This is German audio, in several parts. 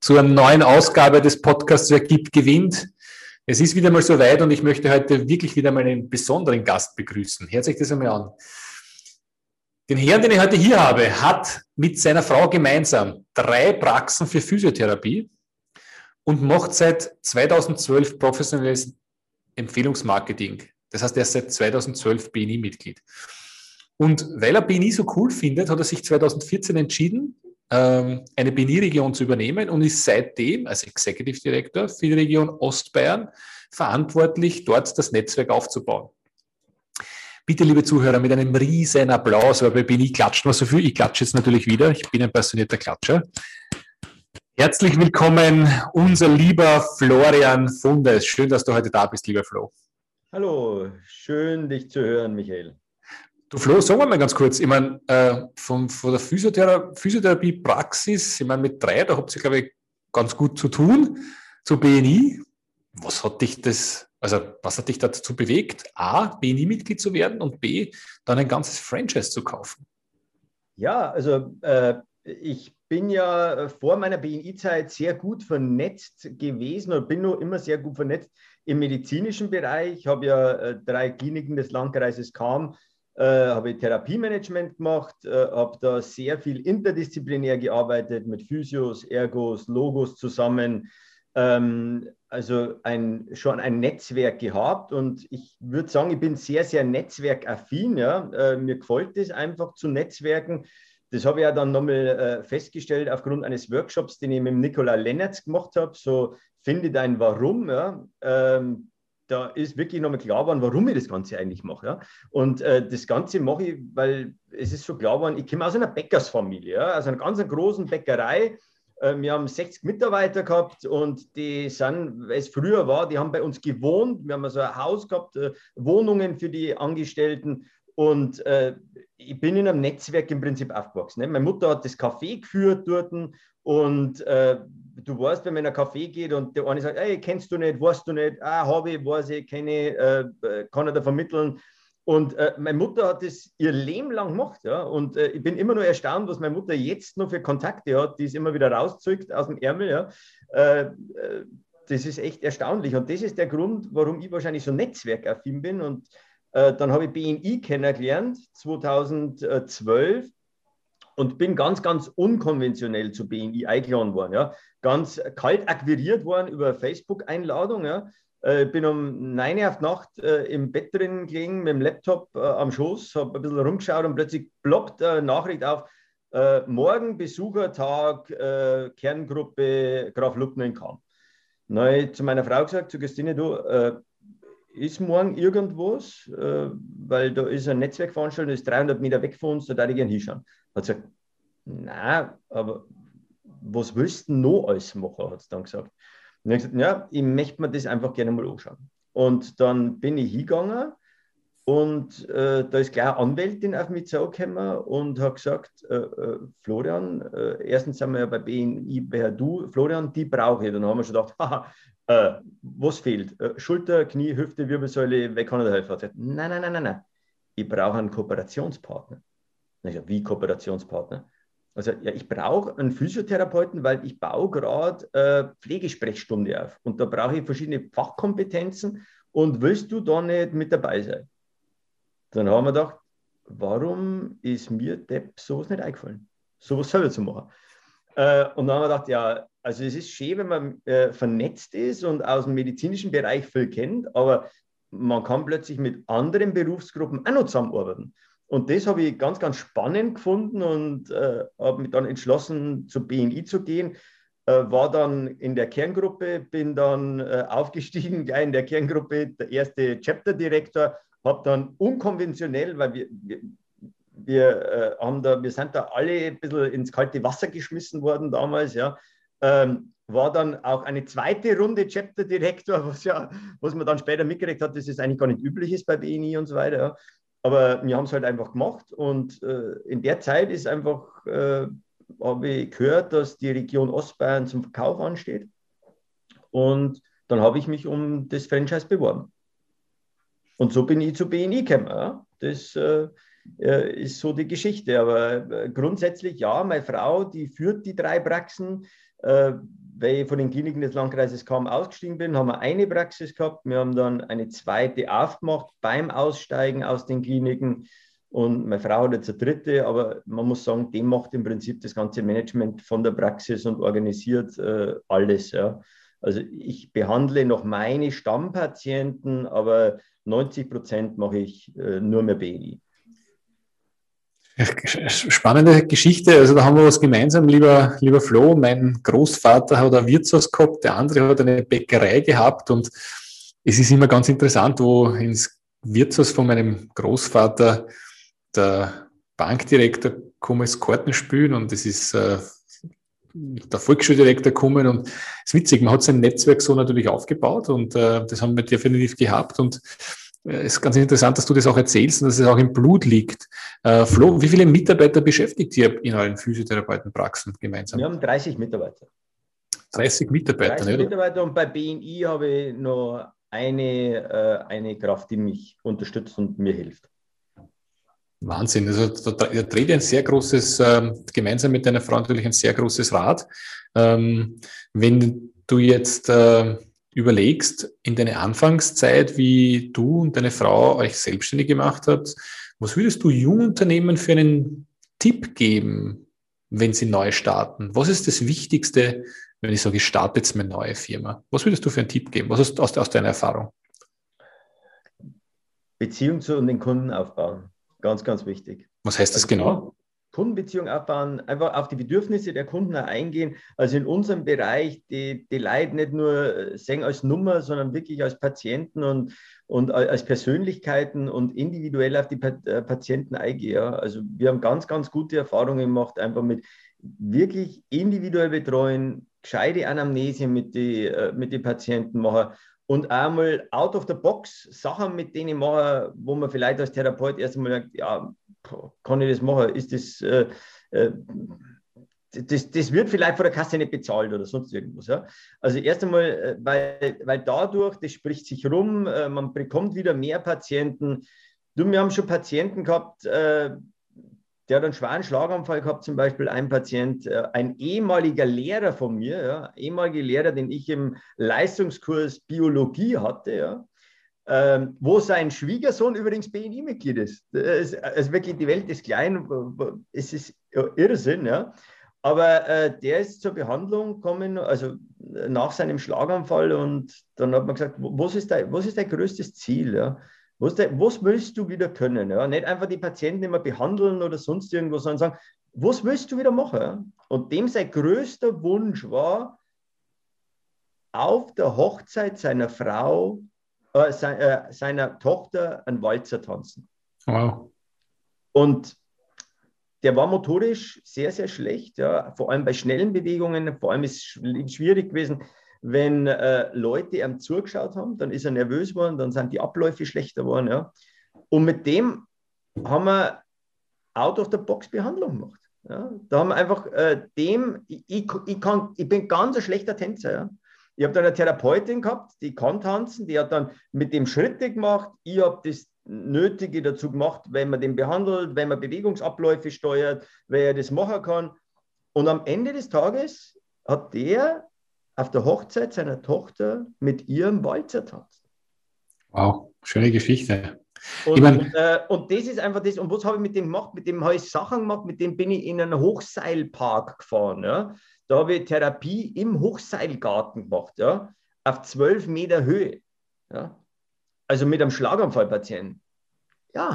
zu einer neuen Ausgabe des Podcasts Wer gibt, gewinnt. Es ist wieder mal soweit und ich möchte heute wirklich wieder mal einen besonderen Gast begrüßen. Hört sich das einmal an. Den Herrn, den ich heute hier habe, hat mit seiner Frau gemeinsam drei Praxen für Physiotherapie und macht seit 2012 professionelles Empfehlungsmarketing. Das heißt, er ist seit 2012 BNI-Mitglied. Und weil er BNI so cool findet, hat er sich 2014 entschieden, ähm, eine BNI-Region zu übernehmen und ist seitdem als Executive Director für die Region Ostbayern verantwortlich, dort das Netzwerk aufzubauen. Bitte, liebe Zuhörer, mit einem riesen Applaus, weil bei BNI klatscht man so viel. Ich klatsche jetzt natürlich wieder. Ich bin ein passionierter Klatscher. Herzlich willkommen, unser lieber Florian Fundes. Schön, dass du heute da bist, lieber Flo. Hallo, schön dich zu hören, Michael. Du Flo, sagen wir mal ganz kurz, ich meine, äh, von, von der Physiothera Physiotherapie-Praxis, ich meine, mit drei, da habt ihr, glaube ich, ganz gut zu tun, zu BNI. Was hat dich das, also was hat dich dazu bewegt, A, BNI-Mitglied zu werden und B, dann ein ganzes Franchise zu kaufen? Ja, also äh, ich bin ja vor meiner BNI-Zeit sehr gut vernetzt gewesen oder bin nur immer sehr gut vernetzt im medizinischen Bereich. Ich habe ja äh, drei Kliniken des Landkreises Kam äh, habe ich Therapiemanagement gemacht, äh, habe da sehr viel interdisziplinär gearbeitet mit Physios, Ergos, Logos zusammen. Ähm, also ein, schon ein Netzwerk gehabt und ich würde sagen, ich bin sehr, sehr netzwerkaffin. Ja? Äh, mir gefällt es einfach zu netzwerken. Das habe ich ja dann nochmal äh, festgestellt aufgrund eines Workshops, den ich mit Nikola Lennertz gemacht habe. So, finde dein Warum. Ja? Ähm, da ist wirklich nochmal klar geworden, warum ich das Ganze eigentlich mache. Ja? Und äh, das Ganze mache ich, weil es ist so klar geworden, ich komme aus einer Bäckersfamilie, ja? aus einer ganz großen Bäckerei. Äh, wir haben 60 Mitarbeiter gehabt und die sind, weil es früher war, die haben bei uns gewohnt. Wir haben also ein Haus gehabt, äh, Wohnungen für die Angestellten. Und äh, ich bin in einem Netzwerk im Prinzip aufgewachsen. Ne? Meine Mutter hat das Café geführt dort und äh, du weißt, wenn man in ein Café geht und der eine sagt, hey, kennst du nicht, weißt du nicht, ah, habe ich, weiß ich, kenne ich, äh, kann er da vermitteln. Und äh, meine Mutter hat das ihr Leben lang gemacht, ja. Und äh, ich bin immer nur erstaunt, was meine Mutter jetzt noch für Kontakte hat, die es immer wieder rauszückt aus dem Ärmel, ja. Äh, äh, das ist echt erstaunlich. Und das ist der Grund, warum ich wahrscheinlich so netzwerkaffin bin. Und äh, dann habe ich BNI kennengelernt, 2012 und bin ganz, ganz unkonventionell zu BNI eingeladen worden. Ja. Ganz kalt akquiriert worden über Facebook-Einladung. Ja. Äh, bin um 9 Uhr auf Nacht äh, im Bett drin gelegen mit dem Laptop äh, am Schoß, habe ein bisschen rumgeschaut und plötzlich ploppt eine Nachricht auf. Äh, morgen Besuchertag, äh, Kerngruppe Graf Luckner in Kam. Dann habe ich zu meiner Frau gesagt, zu Christine, du, äh, ist morgen irgendwas, weil da ist ein Netzwerkveranstaltung, das ist 300 Meter weg von uns, da darf ich gerne hinschauen. Hat gesagt, na, aber was willst du noch alles machen, hat sie dann gesagt. Und ich gesagt, ja, ich möchte mir das einfach gerne mal anschauen. Und dann bin ich hingegangen und äh, da ist eine Anwältin auf mich zugekommen und hat gesagt, äh, äh, Florian, äh, erstens sind wir ja bei BNI, bei du, Florian, die brauche ich. Dann haben wir schon gedacht, haha, äh, was fehlt? Äh, Schulter, Knie, Hüfte, Wirbelsäule, wer kann da helfen? Nein, nein, nein, nein, nein, ich brauche einen Kooperationspartner. Ich wie Kooperationspartner? Also ja, ich brauche einen Physiotherapeuten, weil ich baue gerade Pflegesprechstunde auf und da brauche ich verschiedene Fachkompetenzen und willst du da nicht mit dabei sein? Dann haben wir gedacht, warum ist mir Depp sowas nicht eingefallen, sowas selber zu machen? Äh, und dann haben wir gedacht, ja, also es ist schön, wenn man äh, vernetzt ist und aus dem medizinischen Bereich viel kennt, aber man kann plötzlich mit anderen Berufsgruppen auch noch zusammenarbeiten. Und das habe ich ganz, ganz spannend gefunden und äh, habe mich dann entschlossen, zur BNI zu gehen. Äh, war dann in der Kerngruppe, bin dann äh, aufgestiegen, gleich in der Kerngruppe, der erste Chapter-Direktor, habe dann unkonventionell, weil wir, wir, wir, äh, haben da, wir sind da alle ein bisschen ins kalte Wasser geschmissen worden damals, ja, ähm, war dann auch eine zweite Runde Chapter Direktor, was ja, was man dann später mitgekriegt hat, dass es eigentlich gar nicht üblich ist bei BNI und so weiter. Ja. Aber wir haben es halt einfach gemacht und äh, in der Zeit ist einfach, äh, habe ich gehört, dass die Region Ostbayern zum Verkauf ansteht. Und dann habe ich mich um das Franchise beworben. Und so bin ich zu BNI gekommen. Ja. Das äh, äh, ist so die Geschichte. Aber äh, grundsätzlich, ja, meine Frau, die führt die drei Praxen. Äh, weil ich von den Kliniken des Landkreises kaum ausgestiegen bin, haben wir eine Praxis gehabt. Wir haben dann eine zweite aufgemacht beim Aussteigen aus den Kliniken. Und meine Frau hat jetzt eine dritte, aber man muss sagen, die macht im Prinzip das ganze Management von der Praxis und organisiert äh, alles. Ja. Also ich behandle noch meine Stammpatienten, aber 90 Prozent mache ich äh, nur mehr BI. Spannende Geschichte. Also da haben wir was gemeinsam, lieber, lieber Flo. Mein Großvater hat ein Wirtshaus gehabt, der andere hat eine Bäckerei gehabt und es ist immer ganz interessant, wo ins Wirtshaus von meinem Großvater der Bankdirektor kommt Karten spielen und es ist äh, der Volksschuldirektor kommen und es ist witzig, man hat sein Netzwerk so natürlich aufgebaut und äh, das haben wir definitiv gehabt und es äh, ist ganz interessant, dass du das auch erzählst und dass es auch im Blut liegt. Äh, Flo, wie viele Mitarbeiter beschäftigt ihr in euren Physiotherapeutenpraxen gemeinsam? Wir haben 30 Mitarbeiter. 30 Mitarbeiter, 30 Mitarbeiter und bei BNI habe ich noch eine, äh, eine Kraft, die mich unterstützt und mir hilft. Wahnsinn. Also da, da dreht ein sehr großes, äh, gemeinsam mit deiner Frau natürlich ein sehr großes Rad. Ähm, wenn du jetzt äh, überlegst, in deiner Anfangszeit, wie du und deine Frau euch selbstständig gemacht habt, was würdest du Jungunternehmen für einen Tipp geben, wenn sie neu starten? Was ist das Wichtigste, wenn ich sage, ich starte jetzt meine neue Firma? Was würdest du für einen Tipp geben? Was ist aus, aus deiner Erfahrung? Beziehung zu den Kunden aufbauen. Ganz, ganz wichtig. Was heißt das also, genau? Kundenbeziehung aufbauen, einfach auf die Bedürfnisse der Kunden eingehen. Also in unserem Bereich, die, die Leute nicht nur sehen als Nummer, sondern wirklich als Patienten und, und als Persönlichkeiten und individuell auf die äh, Patienten eingehen. Also wir haben ganz, ganz gute Erfahrungen gemacht, einfach mit wirklich individuell betreuen, gescheite Anamnese mit den äh, mit die Patienten machen und einmal out of the box Sachen, mit denen ich mache, wo man vielleicht als Therapeut erstmal sagt, ja, kann ich das machen? Ist das, äh, äh, das, das wird vielleicht von der Kasse nicht bezahlt oder sonst irgendwas. Ja? Also erst einmal, äh, weil, weil dadurch, das spricht sich rum, äh, man bekommt wieder mehr Patienten. Du, wir haben schon Patienten gehabt, der hat einen schweren Schlaganfall gehabt, zum Beispiel ein Patient, äh, ein ehemaliger Lehrer von mir, ja, ehemaliger Lehrer, den ich im Leistungskurs Biologie hatte, ja, ähm, wo sein Schwiegersohn übrigens BNI-Mitglied ist. ist. Also wirklich, die Welt ist klein, es ist Irrsinn, ja. Aber äh, der ist zur Behandlung gekommen, also nach seinem Schlaganfall und dann hat man gesagt, was ist dein, was ist dein größtes Ziel? Ja? Was, was willst du wieder können? Ja? Nicht einfach die Patienten immer behandeln oder sonst irgendwas, sondern sagen, was willst du wieder machen? Und dem sein größter Wunsch war, auf der Hochzeit seiner Frau äh, se, äh, seiner Tochter einen Walzer tanzen. Wow. Und der war motorisch sehr, sehr schlecht, ja, vor allem bei schnellen Bewegungen. Vor allem ist es schwierig gewesen, wenn äh, Leute ihm zugeschaut haben, dann ist er nervös geworden, dann sind die Abläufe schlechter geworden. Ja. Und mit dem haben wir Out-of-the-Box-Behandlung gemacht. Ja. Da haben wir einfach äh, dem, ich, ich, kann, ich bin ganz ein schlechter Tänzer. Ja. Ich habe dann eine Therapeutin gehabt, die kann tanzen, die hat dann mit dem Schritte gemacht. Ich habe das Nötige dazu gemacht, wenn man den behandelt, wenn man Bewegungsabläufe steuert, wer er das machen kann. Und am Ende des Tages hat der auf der Hochzeit seiner Tochter mit ihrem Walzer tanzt. Wow, schöne Geschichte. Und, ich mein, und, äh, und, das ist einfach das. Und was habe ich mit dem gemacht? Mit dem habe ich Sachen gemacht, mit dem bin ich in einen Hochseilpark gefahren. Ja? Da habe ich Therapie im Hochseilgarten gemacht, ja, auf zwölf Meter Höhe. Ja. Also mit einem Schlaganfallpatienten. Ja.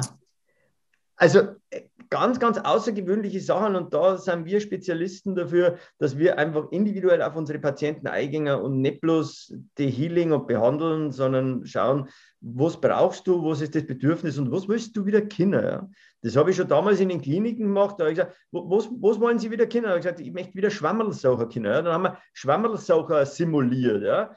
Also äh, ganz, ganz außergewöhnliche Sachen und da sind wir Spezialisten dafür, dass wir einfach individuell auf unsere Patienten eingehen und nicht bloß die Healing und behandeln, sondern schauen, was brauchst du, was ist das Bedürfnis und was willst du wieder Kinder. Ja? Das habe ich schon damals in den Kliniken gemacht. Da habe ich gesagt, was, was wollen Sie wieder Kinder? Da habe ich gesagt, ich möchte wieder Schwammerlsaucher Kinder. Ja, dann haben wir Schwammerlsaucher simuliert. Ja.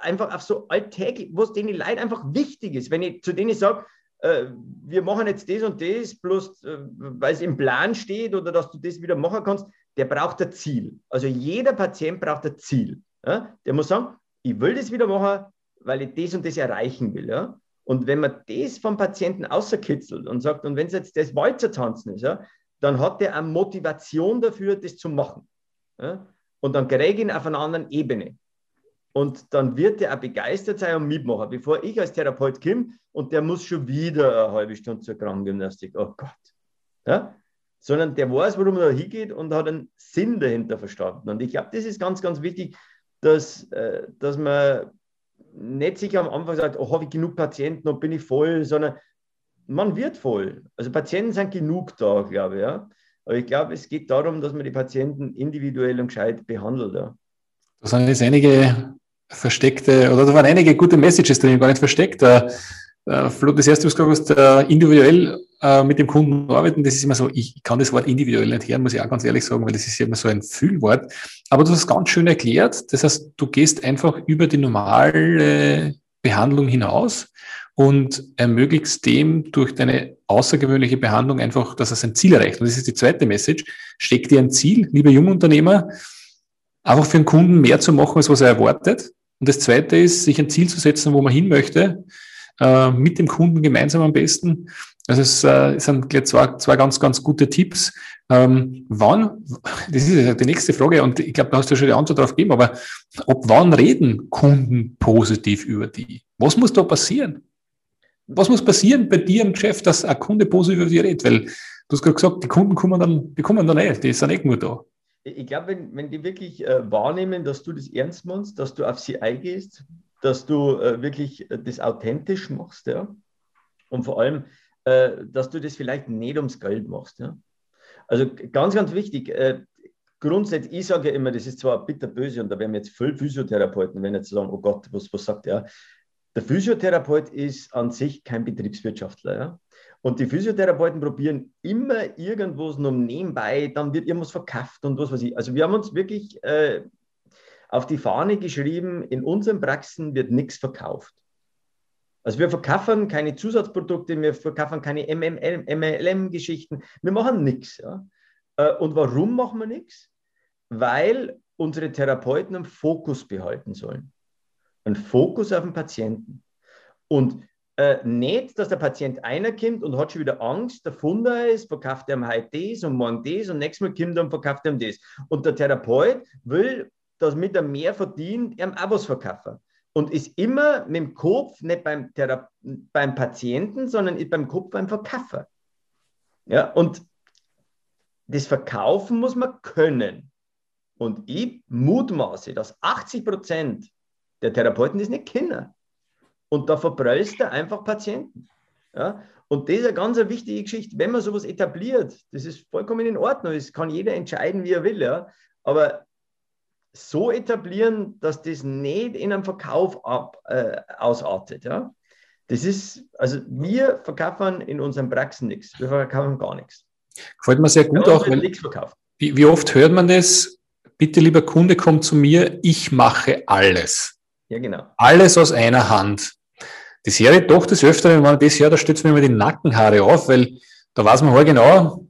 Einfach auf so alltäglich, was denen Leid einfach wichtig ist. Wenn ich zu denen sage, äh, wir machen jetzt das und das, bloß äh, weil es im Plan steht oder dass du das wieder machen kannst, der braucht ein Ziel. Also jeder Patient braucht ein Ziel. Ja. Der muss sagen, ich will das wieder machen, weil ich das und das erreichen will. Ja. Und wenn man das vom Patienten außerkitzelt und sagt, und wenn es jetzt das Walzer tanzen ist, ja, dann hat er eine Motivation dafür, das zu machen. Ja? Und dann kriege ich ihn auf einer anderen Ebene. Und dann wird er auch begeistert sein und mitmachen, bevor ich als Therapeut komme und der muss schon wieder eine halbe Stunde zur Krankengymnastik. Oh Gott. Ja? Sondern der weiß, worum er hingeht und hat einen Sinn dahinter verstanden. Und ich glaube, das ist ganz, ganz wichtig, dass, äh, dass man nicht sich am Anfang sagt, oh, habe ich genug Patienten und bin ich voll, sondern man wird voll. Also Patienten sind genug da, glaube ich. Ja. Aber ich glaube, es geht darum, dass man die Patienten individuell und gescheit behandelt. Ja. Da sind jetzt einige versteckte, oder da waren einige gute Messages drin, gar nicht versteckt. Äh, äh, Flo, das erste, was du gesagt hast, äh, individuell äh, mit dem Kunden arbeiten, das ist immer so, ich kann das Wort individuell nicht hören, muss ich auch ganz ehrlich sagen, weil das ist immer so ein Fühlwort. Aber du hast es ganz schön erklärt. Das heißt, du gehst einfach über die normale Behandlung hinaus und ermöglichst dem durch deine außergewöhnliche Behandlung einfach, dass er sein Ziel erreicht. Und das ist die zweite Message. Steck dir ein Ziel, lieber Jungunternehmer, einfach für einen Kunden mehr zu machen, als was er erwartet. Und das zweite ist, sich ein Ziel zu setzen, wo man hin möchte äh, mit dem Kunden gemeinsam am besten. Also es äh, sind zwei, zwei ganz, ganz gute Tipps. Ähm, wann, das ist die nächste Frage und ich glaube, da hast du schon die Antwort darauf gegeben, aber ab wann reden Kunden positiv über die? Was muss da passieren? Was muss passieren bei dir im Geschäft, dass ein Kunde positiv über dich redet? Weil du hast gerade gesagt, die Kunden kommen dann, die kommen dann eh, die sind eh nur da. Ich glaube, wenn, wenn die wirklich äh, wahrnehmen, dass du das ernst meinst, dass du auf sie eingehst, dass du äh, wirklich äh, das authentisch machst, ja. Und vor allem, äh, dass du das vielleicht nicht ums Geld machst, ja. Also ganz, ganz wichtig, äh, grundsätzlich, ich sage ja immer, das ist zwar bitterböse und da werden jetzt viele Physiotherapeuten, wenn jetzt sagen, oh Gott, was, was sagt er? Der Physiotherapeut ist an sich kein Betriebswirtschaftler. Ja? Und die Physiotherapeuten probieren immer irgendwas noch nebenbei, dann wird irgendwas verkauft und was weiß ich. Also wir haben uns wirklich äh, auf die Fahne geschrieben, in unseren Praxen wird nichts verkauft. Also wir verkaufen keine Zusatzprodukte, wir verkaufen keine MLM-Geschichten, wir machen nichts. Ja. Äh, und warum machen wir nichts? Weil unsere Therapeuten einen Fokus behalten sollen. Einen Fokus auf den Patienten. Und äh, nicht, dass der Patient einer kommt und hat schon wieder Angst, der Funder ist, verkauft er ihm heute das und morgen das und nächstes Mal kommt er und verkauft er ihm das. Und der Therapeut will damit er mehr verdient, ihm auch was verkaufen. Und ist immer mit dem Kopf nicht beim, Thera beim Patienten, sondern ist beim Kopf beim Verkäufer. Ja, und das Verkaufen muss man können. Und ich mutmaße, dass 80 Prozent der Therapeuten das nicht kennen. Und da verbrüllst er einfach Patienten. Ja? Und das ist eine ganz wichtige Geschichte. Wenn man sowas etabliert, das ist vollkommen in Ordnung. Es kann jeder entscheiden, wie er will. Ja? Aber so etablieren, dass das nicht in einem Verkauf ab, äh, ausartet. Ja? Das ist, also wir verkaufen in unseren Praxen nichts. Wir verkaufen gar nichts. Gefällt mir sehr gut auch. Weil, wie, wie oft hört man das? Bitte, lieber Kunde, komm zu mir, ich mache alles. Ja, genau. Alles aus einer Hand. Das höre ich doch das Öfteren, wenn man das hört, da stützt mir immer die Nackenhaare auf, weil da weiß man halt genau,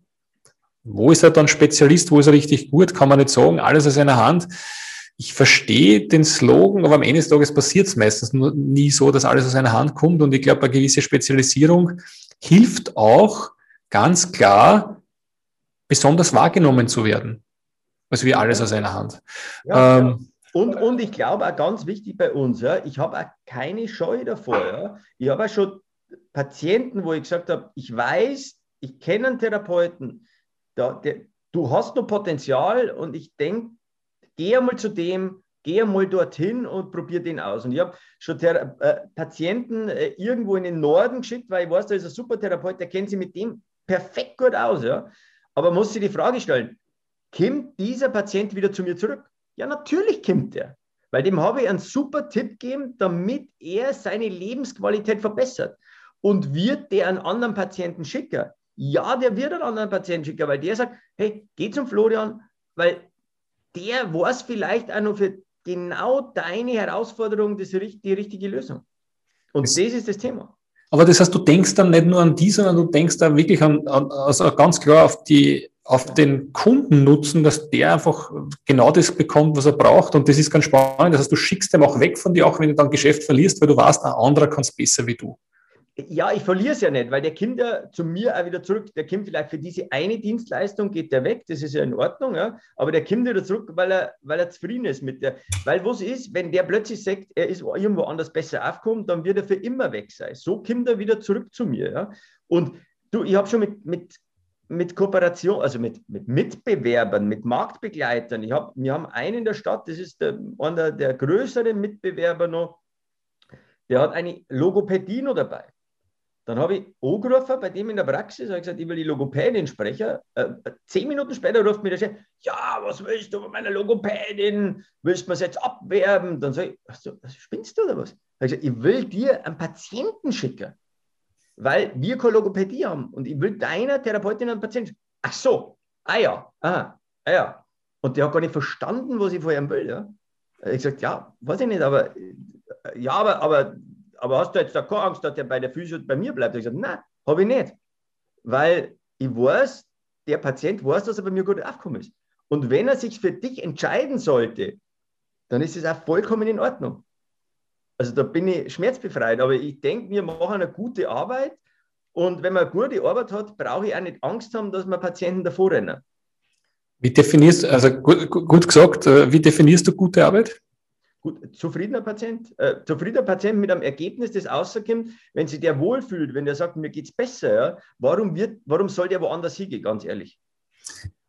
wo ist er dann Spezialist? Wo ist er richtig gut? Kann man nicht sagen. Alles aus einer Hand. Ich verstehe den Slogan, aber am Ende des Tages passiert es meistens nur nie so, dass alles aus einer Hand kommt. Und ich glaube, eine gewisse Spezialisierung hilft auch ganz klar, besonders wahrgenommen zu werden. Also wie alles aus einer Hand. Ja, ähm. Und, und ich glaube auch ganz wichtig bei uns, ja, ich habe auch keine Scheu davor. Ja. Ich habe auch schon Patienten, wo ich gesagt habe, ich weiß, ich kenne einen Therapeuten, da, der, du hast noch Potenzial und ich denke, geh einmal zu dem, geh einmal dorthin und probier den aus. Und ich habe schon Thera äh, Patienten äh, irgendwo in den Norden geschickt, weil ich weiß, da ist ein super Therapeut, der kennt sich mit dem perfekt gut aus. Ja? Aber muss sich die Frage stellen, kommt dieser Patient wieder zu mir zurück? Ja, natürlich kommt der. Weil dem habe ich einen super Tipp gegeben, damit er seine Lebensqualität verbessert. Und wird der einen anderen Patienten schicken, Ja, der wird einen anderen Patienten schicken, weil der sagt, hey, geh zum Florian, weil der weiß vielleicht auch noch für genau deine Herausforderung das, die richtige Lösung. Und das, das ist das Thema. Aber das heißt, du denkst dann nicht nur an die, sondern du denkst da wirklich an, an also ganz klar auf die auf den Kunden nutzen, dass der einfach genau das bekommt, was er braucht. Und das ist ganz spannend. Das heißt, du schickst dem auch weg von dir, auch wenn du dann Geschäft verlierst, weil du weißt, ein anderer kann es besser wie du. Ja, ich verliere es ja nicht, weil der ja zu mir auch wieder zurück. Der kommt vielleicht für diese eine Dienstleistung, geht der weg, das ist ja in Ordnung, ja. Aber der kommt wieder zurück, weil er, weil er zufrieden ist mit der. Weil was ist, wenn der plötzlich sagt, er ist irgendwo anders besser aufgekommen, dann wird er für immer weg sein. So kommt er wieder zurück zu mir, ja. Und du, ich habe schon mit, mit, mit Kooperation, also mit, mit Mitbewerbern, mit Marktbegleitern. Ich hab, wir haben einen in der Stadt, das ist der, einer der größeren Mitbewerber noch, der hat eine Logopädie noch dabei. Dann habe ich angerufen bei dem in der Praxis, habe gesagt, ich will die Logopädin sprechen. Äh, zehn Minuten später ruft mir der Chef, ja, was willst du von meiner Logopädin? Willst du mir jetzt abwerben? Dann sage ich, also, spinnst du oder was? Ich, gesagt, ich will dir einen Patienten schicken, weil wir keine Logopädie haben und ich will deiner Therapeutin einen Patienten. Ach so, ah ja, aha, ah ja. Und der hat gar nicht verstanden, was ich von ihm will. Ja? Ich gesagt, ja, weiß ich nicht, aber ja, aber, aber aber hast du jetzt da keine Angst, dass der bei der Physio bei mir bleibt? Ich gesagt, nein, habe ich nicht. Weil ich weiß, der Patient weiß, dass er bei mir gut aufgekommen ist. Und wenn er sich für dich entscheiden sollte, dann ist es auch vollkommen in Ordnung. Also da bin ich schmerzbefreit, aber ich denke, wir machen eine gute Arbeit und wenn man eine gute Arbeit hat, brauche ich auch nicht Angst haben, dass man Patienten davor rennen. Wie definierst, also gut, gut gesagt, äh, wie definierst du gute Arbeit? Gut, zufriedener Patient, äh, zufriedener Patient mit einem Ergebnis, das rauskommt, wenn sich der wohlfühlt, wenn der sagt, mir geht es besser, ja, warum, wird, warum soll der woanders hingehen, ganz ehrlich?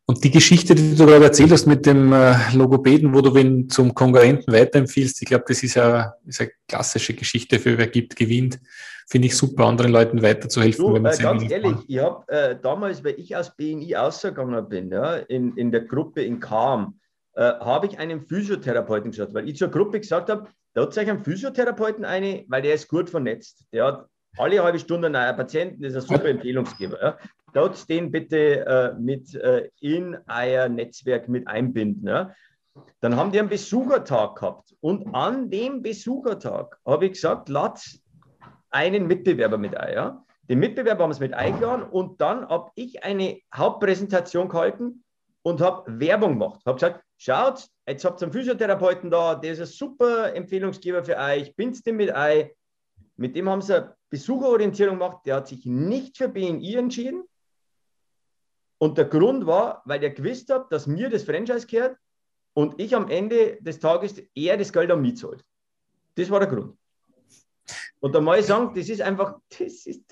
Und die Geschichte, die du gerade erzählt hast mit dem äh, Logopäden, wo du ihn zum Konkurrenten weiterempfiehlst, ich glaube, das ist ja ist eine klassische Geschichte für wer gibt, gewinnt. Finde ich super, anderen Leuten weiterzuhelfen. Du, wenn man äh, ganz ehrlich, kann. ich habe äh, damals, weil ich aus BNI ausgegangen bin, ja, in, in der Gruppe in Kam, äh, habe ich einen Physiotherapeuten geschaut, weil ich zur Gruppe gesagt habe, da hat sich ein Physiotherapeuten eine, weil der ist gut vernetzt. Der hat alle halbe Stunde einen Patienten, das ist ein super Empfehlungsgeber. Ja. Da den bitte äh, mit äh, in euer Netzwerk mit einbinden. Ja. Dann haben die einen Besuchertag gehabt und an dem Besuchertag habe ich gesagt, lasst einen Mitbewerber mit ein. Ja. Den Mitbewerber haben es mit eingeladen und dann habe ich eine Hauptpräsentation gehalten und habe Werbung gemacht. Habe gesagt, schaut, jetzt habt ihr einen Physiotherapeuten da, der ist ein super Empfehlungsgeber für euch, bindet den mit ein. Mit dem haben sie eine Besucherorientierung gemacht, der hat sich nicht für BNI entschieden. Und der Grund war, weil er gewusst hat, dass mir das Franchise gehört und ich am Ende des Tages eher das Geld an mich zahlt. Das war der Grund. Und da muss ich sagen, das ist einfach, das ist,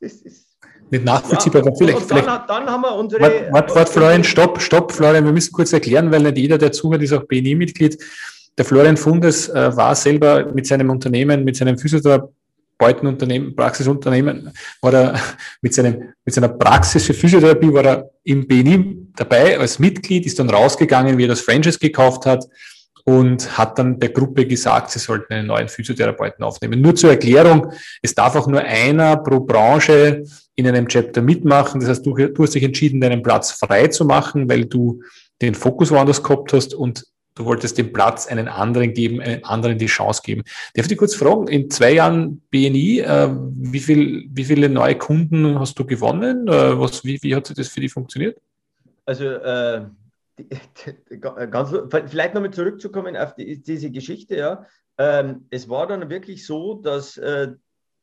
das ist nicht nachvollziehbar. Ja, vielleicht, und dann, dann, haben wir unsere. Warte, wart, wart, Florian, stopp, stopp, Florian, wir müssen kurz erklären, weil nicht jeder, der zuhört, ist auch BNI-Mitglied. Der Florian Fundes äh, war selber mit seinem Unternehmen, mit seinem Physiotherapeutenunternehmen, Praxisunternehmen, war er mit, seinem, mit seiner Praxis für Physiotherapie, war er im BNI dabei als Mitglied, ist dann rausgegangen, wie er das Franchise gekauft hat und hat dann der Gruppe gesagt, sie sollten einen neuen Physiotherapeuten aufnehmen. Nur zur Erklärung, es darf auch nur einer pro Branche in einem Chapter mitmachen. Das heißt, du, du hast dich entschieden, deinen Platz frei zu machen, weil du den Fokus woanders gehabt hast und du wolltest den Platz einen anderen geben, einen anderen die Chance geben. Darf ich dich kurz fragen, in zwei Jahren BNI, äh, wie, viel, wie viele neue Kunden hast du gewonnen? Äh, was, wie, wie hat das für dich funktioniert? Also äh, ganz, vielleicht nochmal zurückzukommen auf die, diese Geschichte, ja. Ähm, es war dann wirklich so, dass, äh,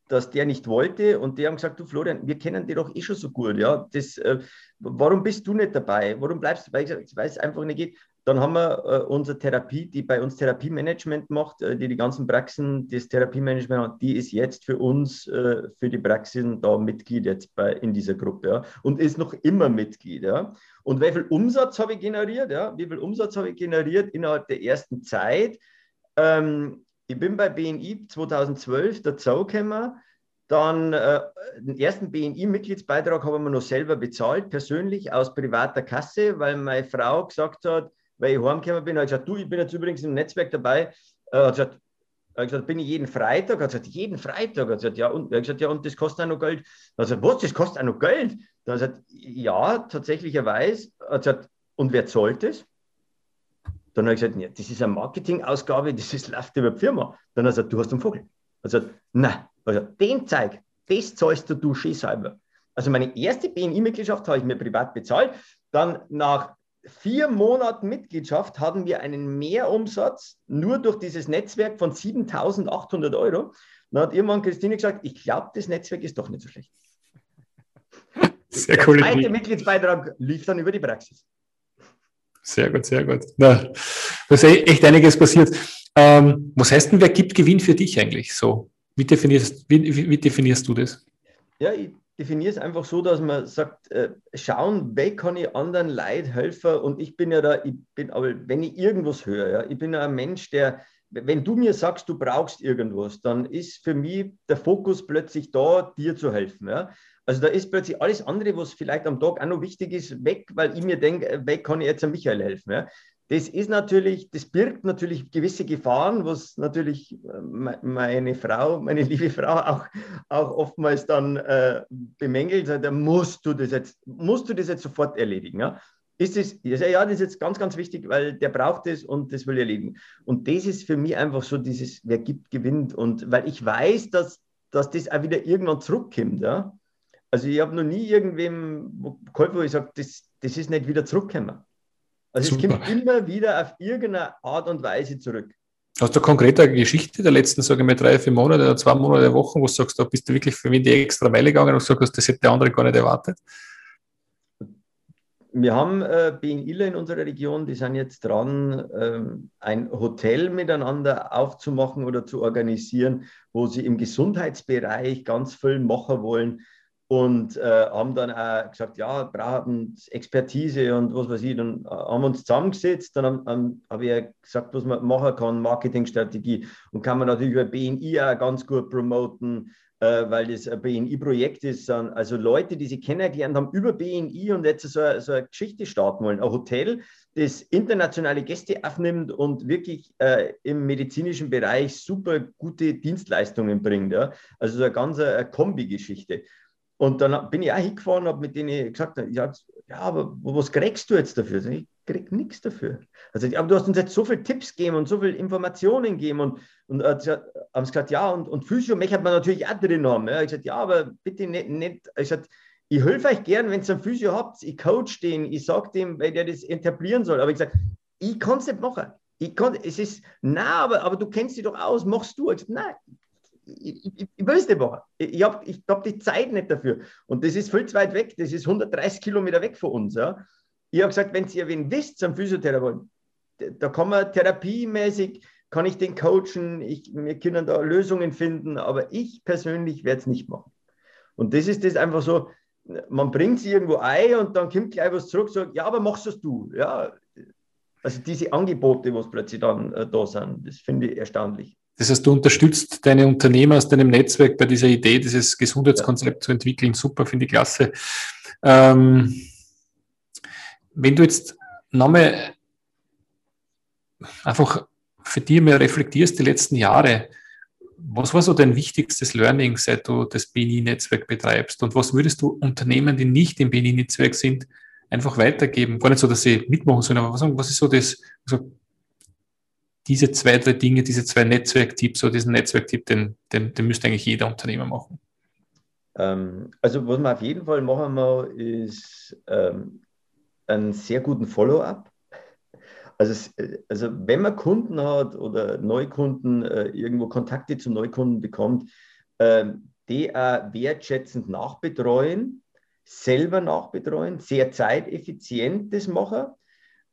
dass der nicht wollte und die haben gesagt, du Florian, wir kennen dich doch eh schon so gut, ja. Das, äh, warum bist du nicht dabei? Warum bleibst du dabei? Ich weiß einfach nicht geht. Dann haben wir äh, unsere Therapie, die bei uns Therapiemanagement macht, äh, die die ganzen Praxen, das Therapiemanagement hat, die ist jetzt für uns, äh, für die Praxen da Mitglied jetzt bei, in dieser Gruppe ja, und ist noch immer Mitglied. Ja. Und wie viel Umsatz habe ich generiert? Ja? Wie viel Umsatz habe ich generiert innerhalb der ersten Zeit? Ähm, ich bin bei BNI 2012 dazugekommen. Dann äh, den ersten BNI-Mitgliedsbeitrag haben wir noch selber bezahlt, persönlich aus privater Kasse, weil meine Frau gesagt hat, weil ich heimgekommen bin, hat gesagt, du, ich bin jetzt übrigens im Netzwerk dabei, äh, hat gesagt, Er hat gesagt, bin ich jeden Freitag? Er hat gesagt, jeden Freitag. Er hat gesagt, ja, und, er hat gesagt, ja, und das kostet auch noch Geld. Er hat gesagt, was, das kostet auch noch Geld? Dann hat er gesagt, ja, tatsächlicherweise. Er hat gesagt, und wer zahlt das? Dann habe ich gesagt, ja, das ist eine Marketingausgabe, das ist läuft über die Firma. Dann hat er gesagt, du hast einen Vogel. Er hat gesagt, nein, also den Zeig, das zahlst du, du schön selber. Also meine erste BNI-Mitgliedschaft habe ich mir privat bezahlt. Dann nach vier Monaten Mitgliedschaft hatten wir einen Mehrumsatz nur durch dieses Netzwerk von 7.800 Euro. Dann hat irgendwann Christine gesagt, ich glaube, das Netzwerk ist doch nicht so schlecht. Sehr Der cool. Zweite Mitgliedsbeitrag lief dann über die Praxis. Sehr gut, sehr gut. Na, da ist echt einiges passiert. Ähm, was heißt denn, wer gibt Gewinn für dich eigentlich so? Wie definierst, wie, wie, wie definierst du das? Ja, ich definiere es einfach so, dass man sagt, äh, schauen, wie kann ich anderen Leid helfen und ich bin ja da, ich bin, aber wenn ich irgendwas höre, ja, ich bin ja ein Mensch, der, wenn du mir sagst, du brauchst irgendwas, dann ist für mich der Fokus plötzlich da, dir zu helfen. Ja? Also da ist plötzlich alles andere, was vielleicht am Tag auch noch wichtig ist, weg, weil ich mir denke, äh, weg kann ich jetzt an Michael helfen. Ja? Das ist natürlich, das birgt natürlich gewisse Gefahren, was natürlich äh, meine Frau, meine liebe Frau auch, auch oftmals dann äh, bemängelt. Da musst du das jetzt, musst du das jetzt sofort erledigen. Ja? Ist es, ja, das ist jetzt ganz, ganz wichtig, weil der braucht es und das will er erledigen. Und das ist für mich einfach so dieses, wer gibt, gewinnt. Und weil ich weiß, dass, dass das auch wieder irgendwann zurückkommt. Ja? Also ich habe noch nie irgendwem geholfen, wo ich sage, das, das ist nicht wieder zurückgekommen. Also Super. es kommt immer wieder auf irgendeine Art und Weise zurück. Hast du konkrete Geschichte der letzten, sage ich mal, drei, vier Monate oder zwei Monate, Wochen, wo du sagst, da bist du wirklich für mich die extra Meile gegangen und sagst, das hätte der andere gar nicht erwartet? Wir haben äh, BNIler in unserer Region, die sind jetzt dran, ähm, ein Hotel miteinander aufzumachen oder zu organisieren, wo sie im Gesundheitsbereich ganz viel machen wollen und äh, haben dann auch gesagt, ja, brauchen Expertise und was weiß ich. Dann äh, haben wir uns zusammengesetzt, dann habe ähm, hab ich gesagt, was man machen kann, Marketingstrategie. Und kann man natürlich über BNI auch ganz gut promoten, äh, weil das ein BNI-Projekt ist. Also Leute, die sie kennengelernt haben über BNI und jetzt so, so eine Geschichte starten wollen. Ein Hotel, das internationale Gäste aufnimmt und wirklich äh, im medizinischen Bereich super gute Dienstleistungen bringt. Ja? Also so eine ganz eine äh, Kombi-Geschichte. Und dann bin ich auch hingefahren und habe mit denen gesagt, ja, aber was kriegst du jetzt dafür? Ich krieg nichts dafür. Also, aber du hast uns jetzt so viele Tipps gegeben und so viele Informationen gegeben und, und äh, haben gesagt, ja, und, und Physio möchte man natürlich auch drin haben. Ja. Ich gesagt, ja, aber bitte nicht, nicht. ich gesagt, ich helfe euch gern, wenn ihr einen Physio habt, ich coach den, ich sage dem, weil der das etablieren soll. Aber ich gesagt, ich kann es nicht machen. Ich kann, es ist, na, aber, aber du kennst dich doch aus, machst du. Ich gesagt, nein, ich, ich, ich will es nicht machen. Ich habe ich hab die Zeit nicht dafür. Und das ist viel zu weit weg. Das ist 130 Kilometer weg von uns. Ja. Ich habe gesagt, wenn ihr wen wisst zum Physiotherapeuten, da kann man therapiemäßig, kann ich den coachen, ich, wir können da Lösungen finden, aber ich persönlich werde es nicht machen. Und das ist das einfach so, man bringt sie irgendwo ein und dann kommt gleich was zurück, sagt, ja, aber machst es du. Ja, also diese Angebote, was plötzlich dann äh, da sind, das finde ich erstaunlich. Das heißt, du unterstützt deine Unternehmer aus deinem Netzwerk bei dieser Idee, dieses Gesundheitskonzept ja. zu entwickeln. Super, finde ich klasse. Ähm, wenn du jetzt nochmal einfach für dich mehr reflektierst, die letzten Jahre, was war so dein wichtigstes Learning, seit du das BNI-Netzwerk betreibst? Und was würdest du Unternehmen, die nicht im BNI-Netzwerk sind, einfach weitergeben? Gar nicht so, dass sie mitmachen sollen, aber was, ist so das, also diese zwei, drei Dinge, diese zwei Netzwerktipps oder diesen Netzwerktipp, den, den, den müsste eigentlich jeder Unternehmer machen? Ähm, also was man auf jeden Fall machen muss, ist ähm, einen sehr guten Follow-up. Also, also wenn man Kunden hat oder Neukunden, äh, irgendwo Kontakte zu Neukunden bekommt, äh, die auch wertschätzend nachbetreuen, selber nachbetreuen, sehr zeiteffizient das machen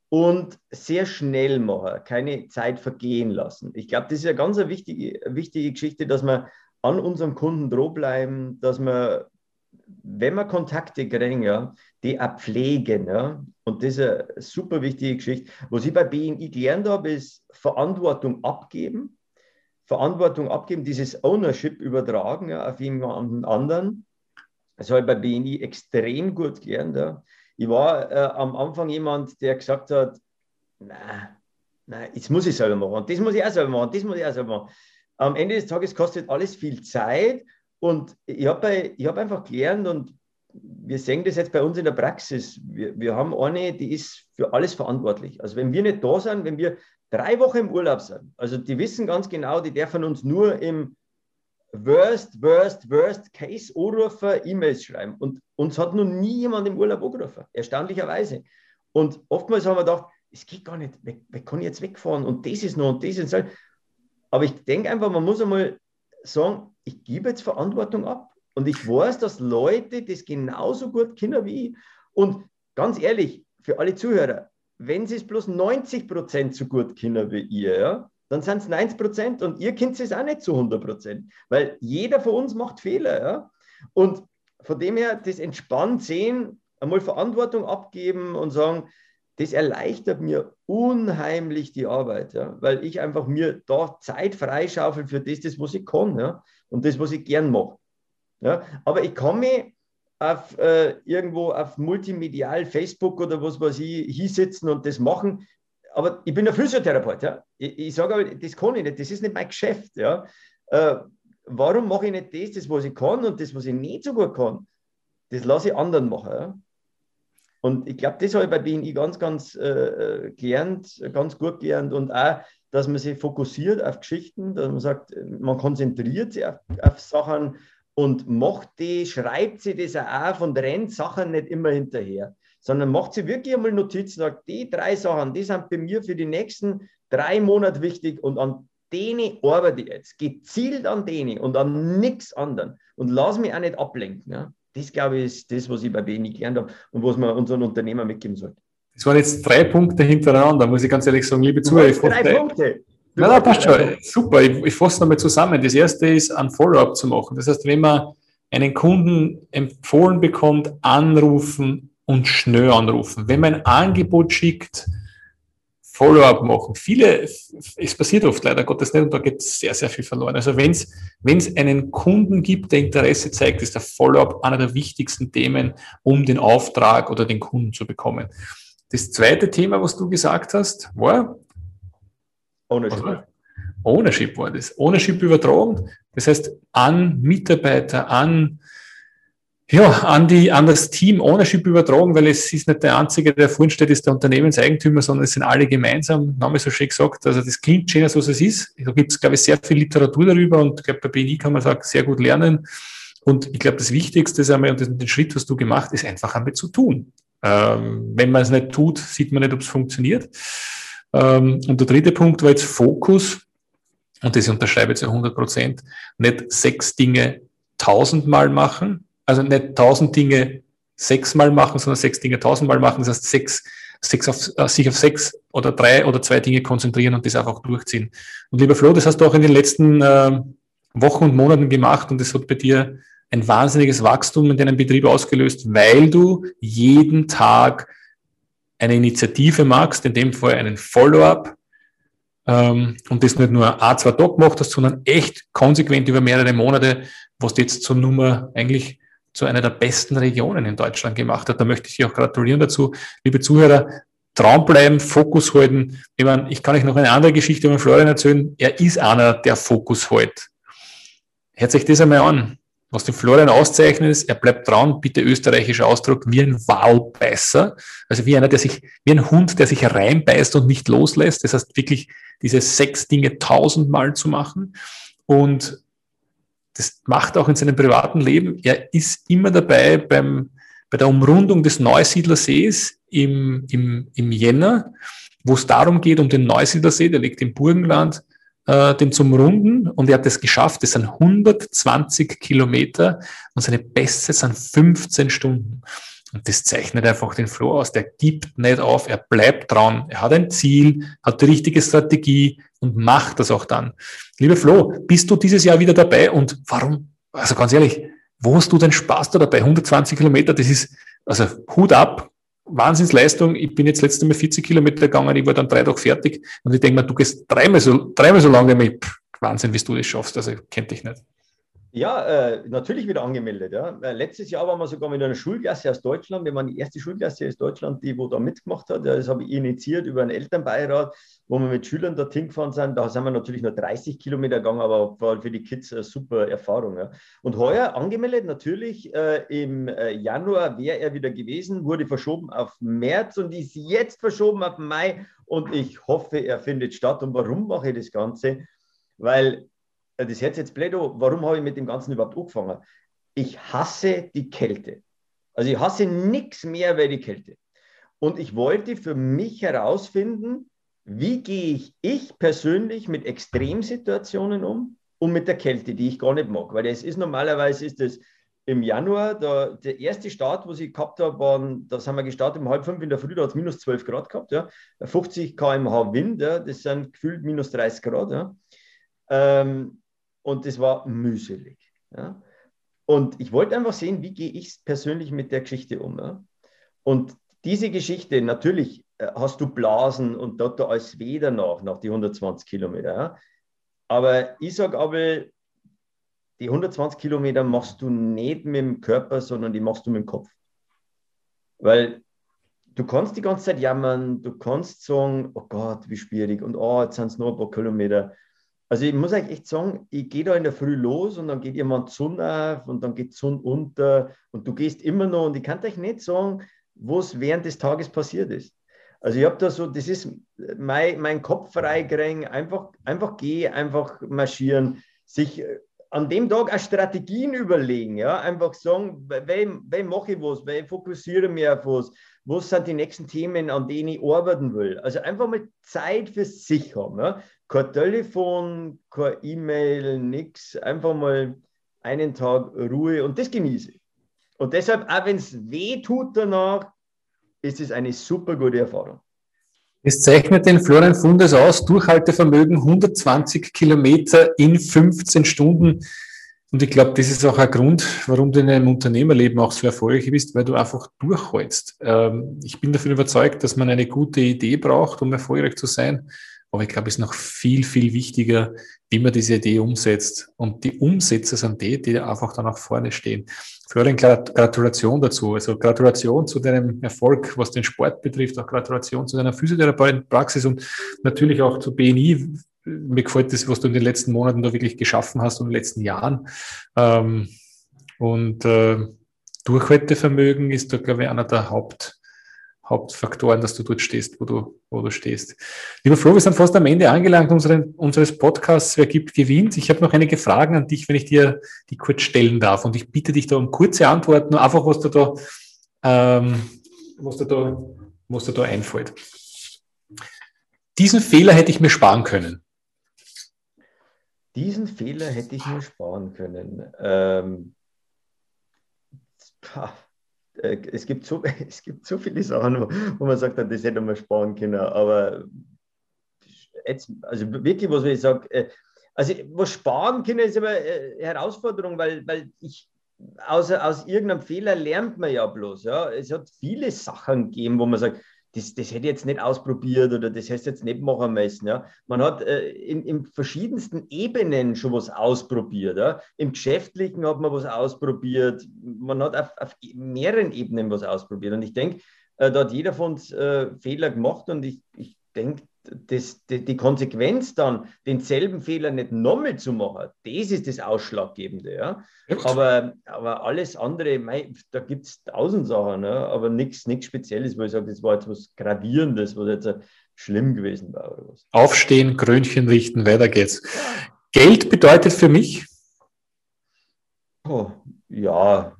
und sehr schnell machen, keine Zeit vergehen lassen. Ich glaube, das ist eine ganz wichtige, wichtige Geschichte, dass wir an unserem Kunden droh bleiben, dass wir, wenn wir Kontakte kriegen, ja, die auch pflegen. Ja. Und das ist eine super wichtige Geschichte. Was ich bei BNI gelernt habe, ist Verantwortung abgeben. Verantwortung abgeben, dieses Ownership übertragen ja, auf jemanden anderen. Das habe ich bei BNI extrem gut gelernt. Ja. Ich war äh, am Anfang jemand, der gesagt hat, nein, nein, jetzt muss ich selber machen, das muss ich auch selber machen, das muss ich auch selber machen. am Ende des Tages kostet alles viel Zeit und ich habe hab einfach gelernt und wir sehen das jetzt bei uns in der Praxis. Wir, wir haben eine, die ist für alles verantwortlich. Also wenn wir nicht da sind, wenn wir drei Wochen im Urlaub sind, also die wissen ganz genau, die dürfen uns nur im Worst, Worst, Worst Case anrufen, E-Mails schreiben. Und uns hat noch nie jemand im Urlaub angerufen, erstaunlicherweise. Und oftmals haben wir gedacht, es geht gar nicht, wer, wer kann jetzt wegfahren und das ist noch und das ist noch. Aber ich denke einfach, man muss einmal sagen, ich gebe jetzt Verantwortung ab. Und ich weiß, dass Leute das genauso gut kennen wie ich. Und ganz ehrlich, für alle Zuhörer, wenn sie es bloß 90 Prozent so gut kennen wie ihr, ja, dann sind es 90 Prozent und ihr kennt es auch nicht zu 100 Prozent, weil jeder von uns macht Fehler. Ja? Und von dem her, das entspannt sehen, einmal Verantwortung abgeben und sagen, das erleichtert mir unheimlich die Arbeit, ja? weil ich einfach mir da Zeit freischaufel für das, das was ich kann ja? und das, was ich gern mache. Ja? Aber ich kann mich auf äh, irgendwo auf multimedial Facebook oder was weiß ich hinsetzen und das machen, aber ich bin ein Physiotherapeut, ja. Ich, ich sage aber, das kann ich nicht, das ist nicht mein Geschäft, ja. Äh, warum mache ich nicht das, das, was ich kann und das, was ich nicht so gut kann, das lasse ich anderen machen, ja. Und ich glaube, das habe ich bei BNI ganz, ganz äh, gelernt, ganz gut gelernt und auch, dass man sich fokussiert auf Geschichten, dass man sagt, man konzentriert sich auf, auf Sachen und macht die, schreibt sie das auch und rennt Sachen nicht immer hinterher sondern macht sie wirklich einmal Notizen, sagt, die drei Sachen, die sind bei mir für die nächsten drei Monate wichtig und an denen arbeite ich jetzt, gezielt an denen und an nichts anderem und lass mich auch nicht ablenken. Ja. Das, glaube ich, ist das, was ich bei BNI gelernt habe und was man unseren Unternehmern mitgeben sollte. Das waren jetzt drei Punkte hintereinander, muss ich ganz ehrlich sagen, liebe Zuhörer. Drei fasse, Punkte. Nein, nein, passt schon. Super. Ich, ich fasse nochmal zusammen. Das erste ist, ein Follow-up zu machen. Das heißt, wenn man einen Kunden empfohlen bekommt, anrufen, und schnell anrufen. Wenn man ein Angebot schickt, Follow-up machen. Viele, es passiert oft leider Gottes nicht und da geht sehr, sehr viel verloren. Also wenn es wenn es einen Kunden gibt, der Interesse zeigt, ist der Follow-up einer der wichtigsten Themen, um den Auftrag oder den Kunden zu bekommen. Das zweite Thema, was du gesagt hast, war Ownership. Ownership war das. Ownership übertragen. Das heißt, an Mitarbeiter, an ja, an, die, an das Team Ownership übertragen, weil es ist nicht der Einzige, der vorhin steht, ist der Unternehmenseigentümer, sondern es sind alle gemeinsam, Name so schön gesagt, also das klingt schön, so es ist. Da gibt es, glaube ich, sehr viel Literatur darüber und ich glaube, bei BNI kann man sagen, sehr gut lernen. Und ich glaube, das Wichtigste ist einmal, und den Schritt, was du gemacht, ist einfach einmal zu tun. Ähm, wenn man es nicht tut, sieht man nicht, ob es funktioniert. Ähm, und der dritte Punkt war jetzt Fokus. Und das unterschreibe ich zu 100 Prozent. Nicht sechs Dinge tausendmal machen, also nicht tausend Dinge sechsmal machen, sondern sechs Dinge tausendmal machen. Das heißt, sechs, sechs auf, äh, sich auf sechs oder drei oder zwei Dinge konzentrieren und das einfach durchziehen. Und lieber Flo, das hast du auch in den letzten äh, Wochen und Monaten gemacht und das hat bei dir ein wahnsinniges Wachstum in deinem Betrieb ausgelöst, weil du jeden Tag eine Initiative machst, in dem Fall einen Follow-up, ähm, und das nicht nur A, zwei Tag gemacht hast, sondern echt konsequent über mehrere Monate, was du jetzt zur Nummer eigentlich zu einer der besten Regionen in Deutschland gemacht hat. Da möchte ich Sie auch gratulieren dazu. Liebe Zuhörer, Traum bleiben, Fokus halten. Ich, meine, ich kann euch noch eine andere Geschichte über Florian erzählen. Er ist einer, der Fokus hält. Hört sich das einmal an. Was den Florian auszeichnet ist, er bleibt dran, bitte österreichischer Ausdruck, wie ein Walbeißer. Also wie einer, der sich, wie ein Hund, der sich reinbeißt und nicht loslässt. Das heißt wirklich diese sechs Dinge tausendmal zu machen. Und das macht auch in seinem privaten Leben. Er ist immer dabei beim, bei der Umrundung des Neusiedlersees im, im, im Jänner, wo es darum geht, um den Neusiedlersee, der liegt im Burgenland, äh, den zum Runden und er hat es geschafft. Das sind 120 Kilometer und seine Bestzeit sind 15 Stunden. Und das zeichnet einfach den Flo aus. Der gibt nicht auf, er bleibt dran, er hat ein Ziel, hat die richtige Strategie und macht das auch dann. Lieber Flo, bist du dieses Jahr wieder dabei und warum, also ganz ehrlich, wo hast du den Spaß da dabei? 120 Kilometer, das ist, also Hut ab, Wahnsinnsleistung. Ich bin jetzt letzte Mal 40 Kilometer gegangen, ich war dann drei Tage fertig und ich denke mir, du gehst dreimal so, dreimal so lange mit. Wahnsinn, wie du das schaffst, also kennt dich nicht Ja, äh, natürlich wieder angemeldet. Ja. Äh, letztes Jahr waren wir sogar mit einer Schulklasse aus Deutschland. Wir waren die erste Schulklasse aus Deutschland, die wo da mitgemacht hat. Das habe ich initiiert über einen Elternbeirat, wo wir mit Schülern dorthin gefahren sind. Da sind wir natürlich nur 30 Kilometer gegangen, aber war für die Kids eine super Erfahrung. Ja. Und heuer angemeldet natürlich äh, im äh, Januar wäre er wieder gewesen, wurde verschoben auf März und ist jetzt verschoben auf Mai. Und ich hoffe, er findet statt. Und warum mache ich das Ganze? Weil das hört jetzt blöd warum habe ich mit dem Ganzen überhaupt angefangen? Ich hasse die Kälte. Also ich hasse nichts mehr wie die Kälte. Und ich wollte für mich herausfinden, wie gehe ich, ich persönlich mit Extremsituationen um und mit der Kälte, die ich gar nicht mag. Weil es ist normalerweise ist das im Januar, da, der erste Start, was ich gehabt habe, waren, da sind wir gestartet um halb fünf in der Früh, da hat es minus 12 Grad gehabt, ja. 50 km/h Wind, ja, das sind gefühlt minus 30 Grad. Ja. Ähm, und das war mühselig. Ja? Und ich wollte einfach sehen, wie gehe ich persönlich mit der Geschichte um. Ja? Und diese Geschichte, natürlich äh, hast du Blasen und dort alles weh danach, nach die 120 Kilometer. Ja? Aber ich sage aber, die 120 Kilometer machst du nicht mit dem Körper, sondern die machst du mit dem Kopf. Weil du kannst die ganze Zeit jammern, du kannst sagen, oh Gott, wie schwierig und oh, jetzt sind es nur ein paar Kilometer. Also ich muss eigentlich echt sagen, ich gehe da in der Früh los und dann geht jemand Sonne auf und dann geht Sonne unter und du gehst immer noch und ich kann euch nicht sagen, was während des Tages passiert ist. Also ich habe da so, das ist mein, mein Kopf freikriegen, einfach, einfach gehen, einfach marschieren, sich an dem Tag auch Strategien überlegen, ja, einfach sagen, wem, wem mache ich was, wem fokussiere mich auf was, was sind die nächsten Themen, an denen ich arbeiten will. Also einfach mal Zeit für sich haben. Ja? Kein Telefon, kein E-Mail, nichts. Einfach mal einen Tag Ruhe und das genieße ich. Und deshalb, auch wenn es weh tut danach, ist es eine super gute Erfahrung. Es zeichnet den Florian Fundes aus, Durchhaltevermögen 120 Kilometer in 15 Stunden. Und ich glaube, das ist auch ein Grund, warum du in einem Unternehmerleben auch so erfolgreich bist, weil du einfach durchholst. Ähm, ich bin davon überzeugt, dass man eine gute Idee braucht, um erfolgreich zu sein. Aber ich glaube, es ist noch viel, viel wichtiger, wie man diese Idee umsetzt. Und die Umsetzer sind die, die einfach da nach vorne stehen. Florian, Gratulation dazu. Also Gratulation zu deinem Erfolg, was den Sport betrifft, auch Gratulation zu deiner Physiotherapeutenpraxis und natürlich auch zu BNI. Mir gefällt das, was du in den letzten Monaten da wirklich geschaffen hast und in den letzten Jahren. Ähm, und äh, Durchhaltevermögen ist da, glaube ich, einer der Haupt, Hauptfaktoren, dass du dort stehst, wo du, wo du stehst. Lieber Flo, wir sind fast am Ende angelangt unseren, unseres Podcasts Wer gibt, gewinnt. Ich habe noch einige Fragen an dich, wenn ich dir die kurz stellen darf. Und ich bitte dich da um kurze Antworten, einfach was du da, ähm, was dir da, was dir da einfällt. Diesen Fehler hätte ich mir sparen können. Diesen Fehler hätte ich mir sparen können. Ähm, äh, es gibt so, es gibt so viele Sachen, wo, wo man sagt, das hätte man sparen können. Aber jetzt, also wirklich, was ich sage, äh, also was sparen können, ist aber eine Herausforderung, weil, weil ich aus, aus irgendeinem Fehler lernt man ja bloß. Ja. Es hat viele Sachen gegeben, wo man sagt, das, das hätte ich jetzt nicht ausprobiert oder das hätte jetzt nicht machen müssen. Ja. Man hat äh, in, in, verschiedensten Ebenen schon was ausprobiert. Ja. Im Geschäftlichen hat man was ausprobiert. Man hat auf, auf mehreren Ebenen was ausprobiert. Und ich denke, äh, da hat jeder von uns äh, Fehler gemacht und ich, ich denke, das, die, die, Konsequenz dann, denselben Fehler nicht nochmal zu machen, das ist das Ausschlaggebende. Ja? Aber, aber alles andere, mei, da gibt es tausend Sachen, ja? aber nichts Spezielles, wo ich sage, das war jetzt was Gravierendes, was jetzt schlimm gewesen war. Aufstehen, Krönchen richten, weiter geht's. Geld bedeutet für mich? Oh, ja,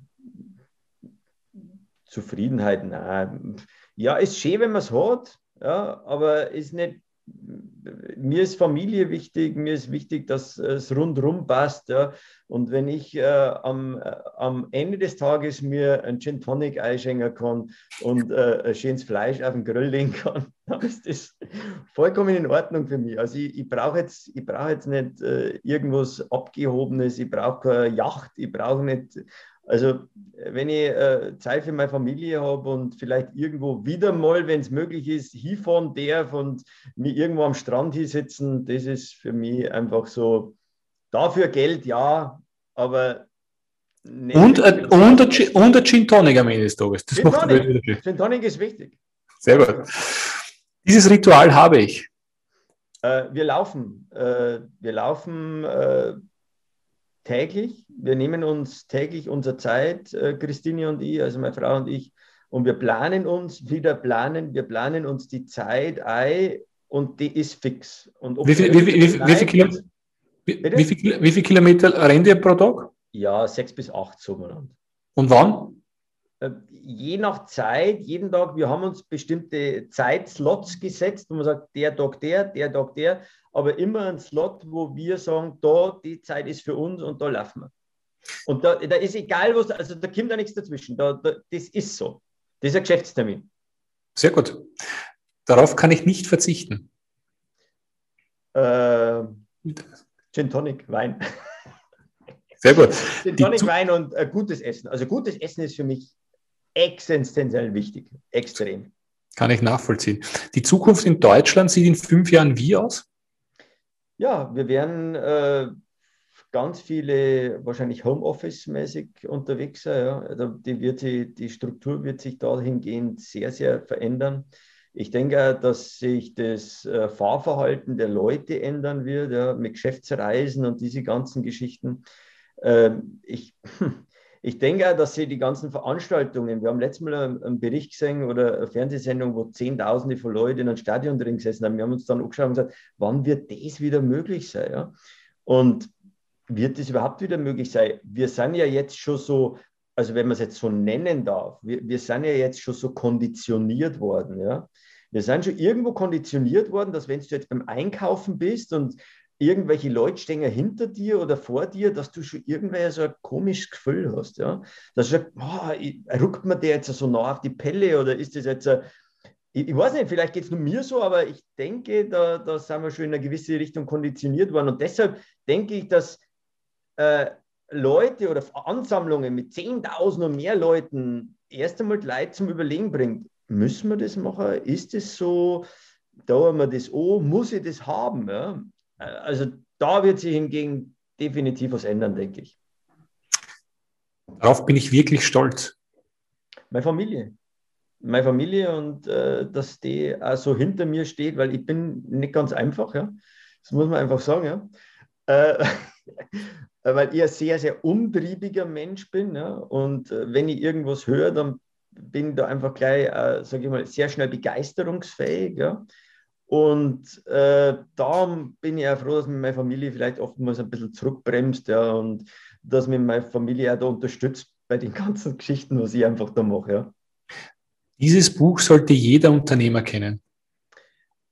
Zufriedenheit, nein. Ja, ist schön, wenn man es hat. Ja, aber ist nicht, mir ist Familie wichtig, mir ist wichtig, dass es rundherum passt. Ja. Und wenn ich äh, am, äh, am Ende des Tages mir ein Gin Tonic einschenken kann und äh, ein schönes Fleisch auf den Grill legen kann, dann ist das vollkommen in Ordnung für mich. Also ich, ich brauche jetzt, brauch jetzt nicht äh, irgendwas Abgehobenes, ich brauche keine Yacht, ich brauche nicht also, wenn ich äh, Zeit für meine Familie habe und vielleicht irgendwo wieder mal, wenn es möglich ist, hinfahren darf und mich irgendwo am Strand hinsetzen, das ist für mich einfach so, dafür Geld, ja, aber. Und, äh, und, und, und der Gin Tonic am Ende des Tages. Das Gin macht Tonic. Gin Tonic ist wichtig. Sehr gut. Dieses Ritual habe ich. Äh, wir laufen. Äh, wir laufen äh, täglich. Wir nehmen uns täglich unsere Zeit, äh, Christine und ich, also meine Frau und ich, und wir planen uns wieder planen. Wir planen uns die Zeit ein und die ist fix. Und wie, viel, wie, wie, wie, viel Kilometer, wie, viel, wie viel Kilometer rennt ihr pro Tag? Ja, sechs bis acht so. Und wann? Äh, je nach Zeit, jeden Tag, wir haben uns bestimmte Zeitslots gesetzt, wo man sagt, der Tag der, der Tag der, aber immer ein Slot, wo wir sagen, da, die Zeit ist für uns und da laufen wir. Und da, da ist egal, was, also da kommt da nichts dazwischen. Da, da, das ist so. Das ist ein Geschäftstermin. Sehr gut. Darauf kann ich nicht verzichten. Äh, Gin Tonic, Wein. Sehr gut. Gin Tonic, Wein und äh, gutes Essen. Also gutes Essen ist für mich existenziell wichtig. Extrem. Kann ich nachvollziehen. Die Zukunft in Deutschland sieht in fünf Jahren wie aus? Ja, wir werden äh, ganz viele wahrscheinlich Homeoffice-mäßig unterwegs sein. Ja. Also die, wird die, die Struktur wird sich dahingehend sehr, sehr verändern. Ich denke, dass sich das äh, Fahrverhalten der Leute ändern wird, ja, mit Geschäftsreisen und diese ganzen Geschichten. Ähm, ich, ich denke, dass sie die ganzen Veranstaltungen, wir haben letztes Mal einen Bericht gesehen oder eine Fernsehsendung, wo Zehntausende von Leuten in einem Stadion drin gesessen haben. Wir haben uns dann angeschaut und gesagt, wann wird das wieder möglich sein? Ja? Und wird das überhaupt wieder möglich sein? Wir sind ja jetzt schon so, also wenn man es jetzt so nennen darf, wir, wir sind ja jetzt schon so konditioniert worden. Ja? Wir sind schon irgendwo konditioniert worden, dass wenn du jetzt beim Einkaufen bist und irgendwelche Leute stehen hinter dir oder vor dir, dass du schon irgendwie so ein komisches Gefühl hast. Ja? Dass du sagst, oh, ruckt man der jetzt so nah auf die Pelle oder ist das jetzt ein, ich, weiß nicht, vielleicht geht es nur mir so, aber ich denke, da, da sind wir schon in eine gewisse Richtung konditioniert worden. Und deshalb denke ich, dass äh, Leute oder Ansammlungen mit 10.000 und mehr Leuten erst einmal Leute zum Überlegen bringt, müssen wir das machen? Ist es so? Dauern wir das an? Muss ich das haben? Ja? Also da wird sich hingegen definitiv was ändern, denke ich. Darauf bin ich wirklich stolz. Meine Familie. Meine Familie und äh, dass die auch so hinter mir steht, weil ich bin nicht ganz einfach, ja. Das muss man einfach sagen, ja. Äh, weil ich ein sehr, sehr umtriebiger Mensch bin. Ja? Und äh, wenn ich irgendwas höre, dann bin ich da einfach gleich, äh, sage ich mal, sehr schnell begeisterungsfähig. Ja? Und äh, da bin ich auch froh, dass mir meine Familie vielleicht oftmals ein bisschen zurückbremst ja? und dass mir meine Familie auch da unterstützt bei den ganzen Geschichten, was ich einfach da mache. Ja? Dieses Buch sollte jeder Unternehmer kennen.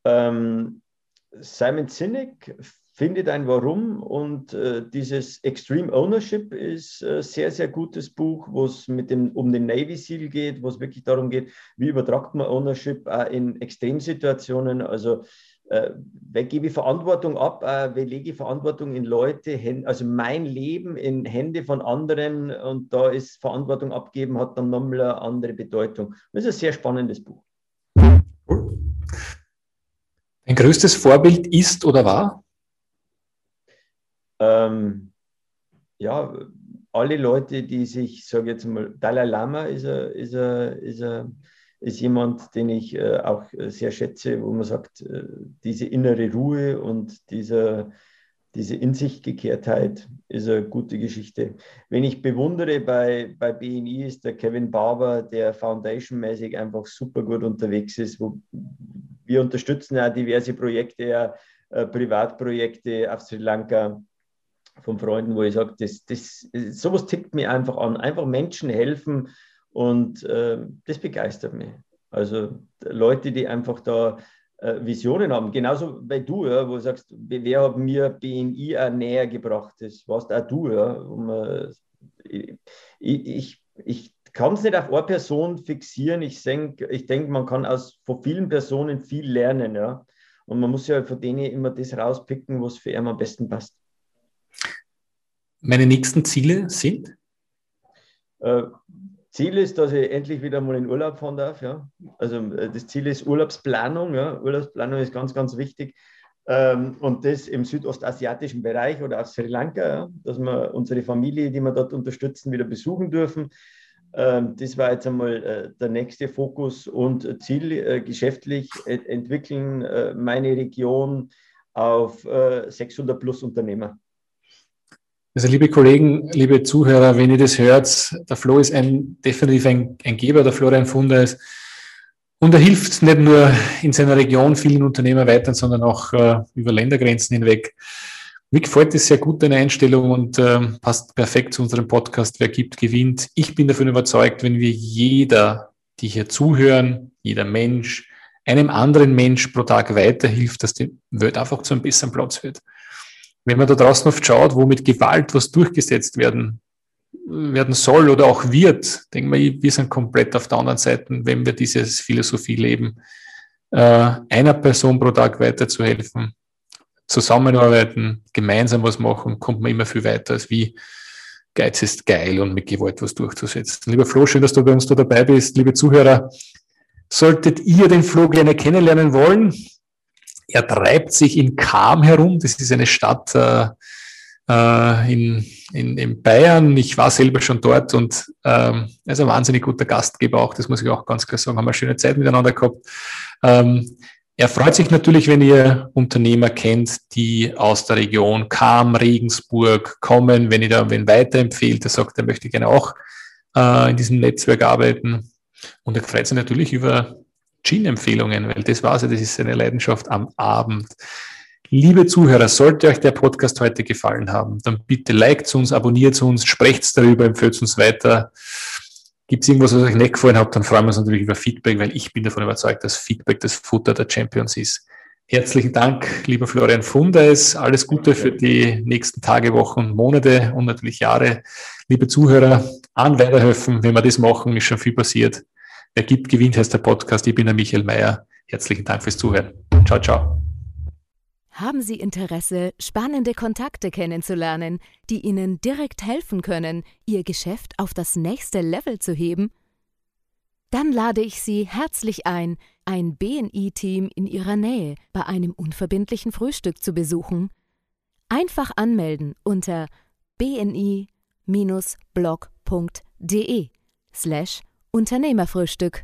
Ähm, Simon Sinek findet ein Warum und äh, dieses Extreme Ownership ist ein äh, sehr, sehr gutes Buch, wo es um den Navy Seal geht, wo es wirklich darum geht, wie übertragt man Ownership äh, in Extremsituationen, also äh, wer gebe ich Verantwortung ab, äh, wer lege ich Verantwortung in Leute, also mein Leben in Hände von anderen und da ist Verantwortung abgeben, hat dann nochmal eine andere Bedeutung. Das ist ein sehr spannendes Buch. Dein größtes Vorbild ist oder war? Ähm, ja, alle Leute, die sich, sage jetzt mal, Dalai Lama ist, a, ist, a, ist, a, ist jemand, den ich äh, auch sehr schätze, wo man sagt, äh, diese innere Ruhe und dieser, diese In sich Gekehrtheit ist eine gute Geschichte. Wenn ich bewundere bei, bei BNI ist der Kevin Barber, der foundationmäßig einfach super gut unterwegs ist. Wo wir unterstützen ja diverse Projekte, ja, äh, Privatprojekte auf Sri Lanka von Freunden, wo ich sage, das, das, sowas tickt mir einfach an. Einfach Menschen helfen und äh, das begeistert mich. Also Leute, die einfach da äh, Visionen haben, genauso wie du, ja, wo du sagst, wer hat mir BNI auch näher gebracht? Das warst auch du. Ja, man, ich, ich, ich kann es nicht auf eine Person fixieren. Ich denke, ich denk, man kann aus von vielen Personen viel lernen. Ja. Und man muss ja von denen immer das rauspicken, was für ihn am besten passt. Meine nächsten Ziele sind? Äh, Ziel ist, dass ich endlich wieder mal in Urlaub fahren darf. Ja. Also äh, das Ziel ist Urlaubsplanung. Ja. Urlaubsplanung ist ganz, ganz wichtig. Ähm, und das im südostasiatischen Bereich oder auf Sri Lanka, ja, dass wir unsere Familie, die wir dort unterstützen, wieder besuchen dürfen. Ähm, das war jetzt einmal äh, der nächste Fokus und Ziel geschäftlich entwickeln meine Region auf 600 plus Unternehmer. Also liebe Kollegen, liebe Zuhörer, wenn ihr das hört, der Flo ist ein, definitiv ein, ein Geber, der Florian Funder ist. Und er hilft nicht nur in seiner Region vielen Unternehmer weiter, sondern auch äh, über Ländergrenzen hinweg. Mir gefällt das sehr gut, deine Einstellung und äh, passt perfekt zu unserem Podcast. Wer gibt, gewinnt. Ich bin davon überzeugt, wenn wir jeder, die hier zuhören, jeder Mensch, einem anderen Mensch pro Tag weiterhilft, dass die Welt einfach zu einem besseren Platz wird wenn man da draußen oft schaut, wo mit Gewalt was durchgesetzt werden, werden soll oder auch wird, denke wir, wir sind komplett auf der anderen Seite, wenn wir diese Philosophie leben, äh, einer Person pro Tag weiterzuhelfen, zusammenarbeiten, gemeinsam was machen, kommt man immer viel weiter als wie Geiz ist geil und mit Gewalt was durchzusetzen. Lieber Flo, schön, dass du bei uns da dabei bist. Liebe Zuhörer, solltet ihr den Flo gerne kennenlernen wollen, er treibt sich in Kam herum. Das ist eine Stadt äh, äh, in, in, in Bayern. Ich war selber schon dort und ähm, er ist ein wahnsinnig guter Gastgeber auch. Das muss ich auch ganz klar sagen. Haben eine schöne Zeit miteinander gehabt. Ähm, er freut sich natürlich, wenn ihr Unternehmer kennt, die aus der Region Kam, Regensburg kommen. Wenn ihr da wen weiterempfehlt, der sagt, er möchte gerne auch äh, in diesem Netzwerk arbeiten. Und er freut sich natürlich über Gin-Empfehlungen, weil das war es ja, das ist seine Leidenschaft am Abend. Liebe Zuhörer, sollte euch der Podcast heute gefallen haben, dann bitte liked uns, abonniert uns, sprecht darüber, empfehlt uns weiter. Gibt es irgendwas, was euch nicht gefallen hat, dann freuen wir uns natürlich über Feedback, weil ich bin davon überzeugt, dass Feedback das Futter der Champions ist. Herzlichen Dank, lieber Florian Fundes. Alles Gute für die nächsten Tage, Wochen, Monate und natürlich Jahre. Liebe Zuhörer, an weiterhelfen, wenn wir das machen, ist schon viel passiert. Wer gibt, gewinnt, heißt der Podcast. Ich bin der Michael Mayer. Herzlichen Dank fürs Zuhören. Ciao, ciao. Haben Sie Interesse, spannende Kontakte kennenzulernen, die Ihnen direkt helfen können, Ihr Geschäft auf das nächste Level zu heben? Dann lade ich Sie herzlich ein, ein BNI-Team in Ihrer Nähe bei einem unverbindlichen Frühstück zu besuchen. Einfach anmelden unter bni-blog.de slash Unternehmerfrühstück